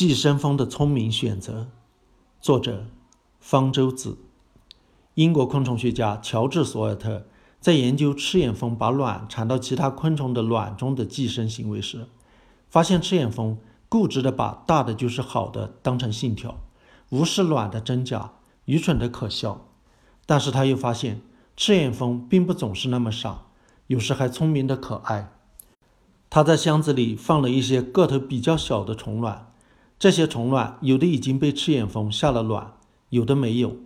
寄生蜂的聪明选择，作者方舟子。英国昆虫学家乔治·索尔特在研究赤眼蜂把卵产到其他昆虫的卵中的寄生行为时，发现赤眼蜂固执地把“大的就是好的”当成信条，无视卵的真假，愚蠢的可笑。但是他又发现，赤眼蜂并不总是那么傻，有时还聪明的可爱。他在箱子里放了一些个头比较小的虫卵。这些虫卵有的已经被赤眼蜂下了卵，有的没有。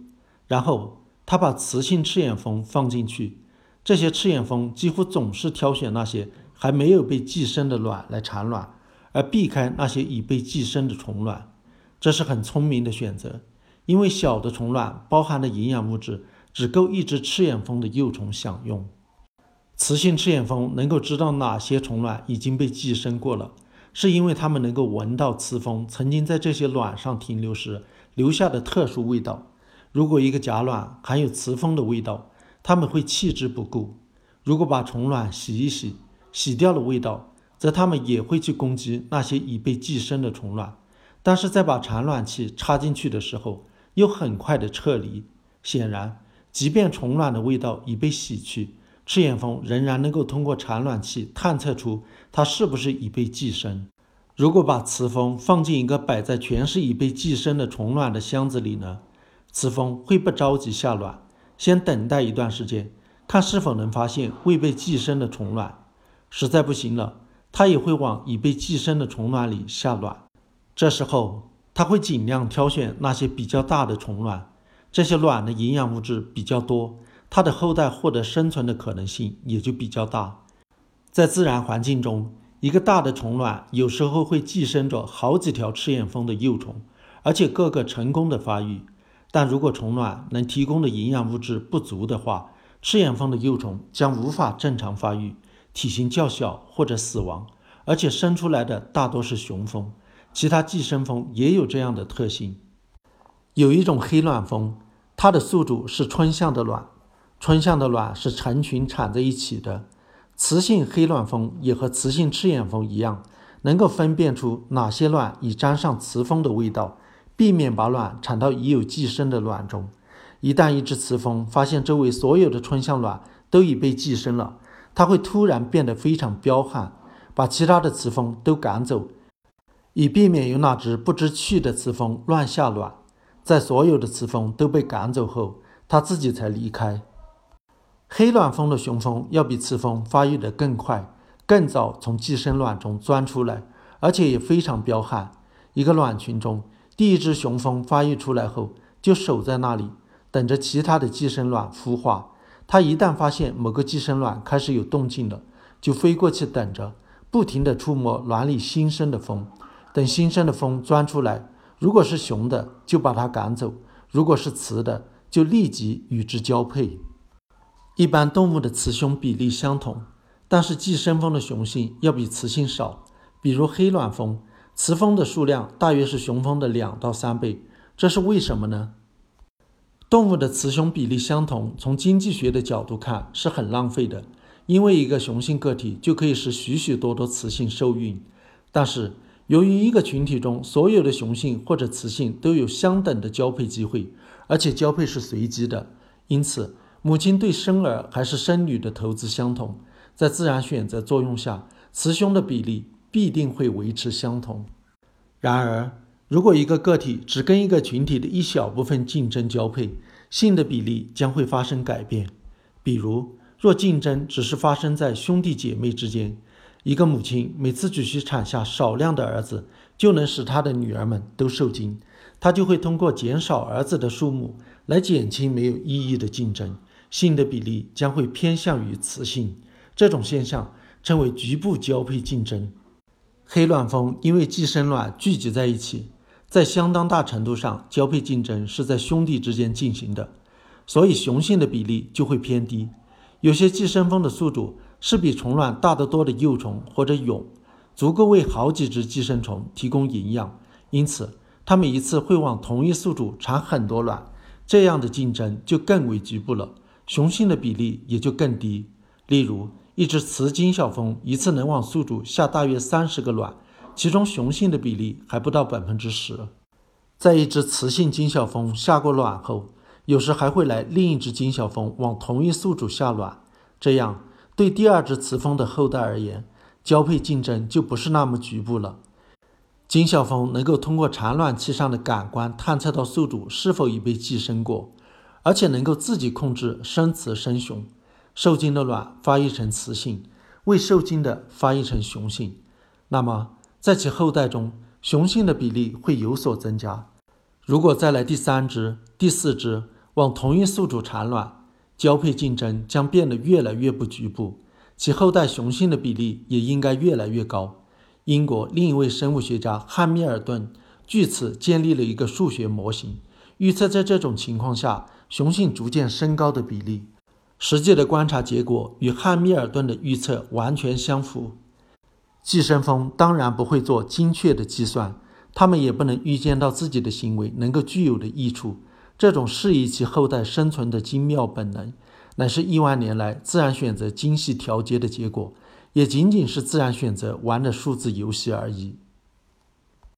然后他把雌性赤眼蜂放进去，这些赤眼蜂几乎总是挑选那些还没有被寄生的卵来产卵，而避开那些已被寄生的虫卵。这是很聪明的选择，因为小的虫卵包含的营养物质只够一只赤眼蜂的幼虫享用。雌性赤眼蜂能够知道哪些虫卵已经被寄生过了。是因为它们能够闻到雌蜂曾经在这些卵上停留时留下的特殊味道。如果一个假卵含有雌蜂的味道，它们会弃之不顾。如果把虫卵洗一洗，洗掉了味道，则它们也会去攻击那些已被寄生的虫卵。但是在把产卵器插进去的时候，又很快的撤离。显然，即便虫卵的味道已被洗去。赤眼蜂仍然能够通过产卵器探测出它是不是已被寄生。如果把雌蜂放进一个摆在全是已被寄生的虫卵的箱子里呢？雌蜂会不着急下卵，先等待一段时间，看是否能发现未被寄生的虫卵。实在不行了，它也会往已被寄生的虫卵里下卵。这时候，它会尽量挑选那些比较大的虫卵，这些卵的营养物质比较多。它的后代获得生存的可能性也就比较大。在自然环境中，一个大的虫卵有时候会寄生着好几条赤眼蜂的幼虫，而且个个成功的发育。但如果虫卵能提供的营养物质不足的话，赤眼蜂的幼虫将无法正常发育，体型较小或者死亡。而且生出来的大多是雄蜂。其他寄生蜂也有这样的特性。有一种黑卵蜂，它的宿主是春象的卵。春象的卵是成群产在一起的，雌性黑卵蜂也和雌性赤眼蜂一样，能够分辨出哪些卵已沾上雌蜂的味道，避免把卵产到已有寄生的卵中。一旦一只雌蜂发现周围所有的春象卵都已被寄生了，它会突然变得非常彪悍，把其他的雌蜂都赶走，以避免有哪只不知趣的雌蜂乱下卵。在所有的雌蜂都被赶走后，它自己才离开。黑卵蜂的雄蜂要比雌蜂发育得更快，更早从寄生卵中钻出来，而且也非常彪悍。一个卵群中，第一只雄蜂发育出来后，就守在那里，等着其他的寄生卵孵化。它一旦发现某个寄生卵开始有动静了，就飞过去等着，不停地触摸卵里新生的蜂。等新生的蜂钻出来，如果是雄的，就把它赶走；如果是雌的，就立即与之交配。一般动物的雌雄比例相同，但是寄生蜂的雄性要比雌性少。比如黑卵蜂，雌蜂的数量大约是雄蜂的两到三倍。这是为什么呢？动物的雌雄比例相同，从经济学的角度看是很浪费的，因为一个雄性个体就可以使许许多多雌性受孕。但是由于一个群体中所有的雄性或者雌性都有相等的交配机会，而且交配是随机的，因此。母亲对生儿还是生女的投资相同，在自然选择作用下，雌雄的比例必定会维持相同。然而，如果一个个体只跟一个群体的一小部分竞争交配，性的比例将会发生改变。比如，若竞争只是发生在兄弟姐妹之间，一个母亲每次只需产下少量的儿子，就能使她的女儿们都受精，她就会通过减少儿子的数目来减轻没有意义的竞争。性的比例将会偏向于雌性，这种现象称为局部交配竞争。黑卵蜂因为寄生卵聚集在一起，在相当大程度上交配竞争是在兄弟之间进行的，所以雄性的比例就会偏低。有些寄生蜂的宿主是比虫卵大得多的幼虫或者蛹，足够为好几只寄生虫提供营养，因此它们一次会往同一宿主产很多卵，这样的竞争就更为局部了。雄性的比例也就更低。例如，一只雌金小蜂一次能往宿主下大约三十个卵，其中雄性的比例还不到百分之十。在一只雌性金小蜂下过卵后，有时还会来另一只金小蜂往同一宿主下卵，这样对第二只雌蜂的后代而言，交配竞争就不是那么局部了。金小蜂能够通过产卵器上的感官探测到宿主是否已被寄生过，而且能够自己控制生雌生雄，受精的卵发育成雌性，未受精的发育成雄性。那么，在其后代中，雄性的比例会有所增加。如果再来第三只、第四只往同一宿主产卵，交配竞争将变得越来越不局部，其后代雄性的比例也应该越来越高。英国另一位生物学家汉密尔顿据此建立了一个数学模型，预测在这种情况下雄性逐渐升高的比例。实际的观察结果与汉密尔顿的预测完全相符。寄生蜂当然不会做精确的计算，它们也不能预见到自己的行为能够具有的益处。这种适宜其后代生存的精妙本能，乃是亿万年来自然选择精细调节的结果，也仅仅是自然选择玩的数字游戏而已。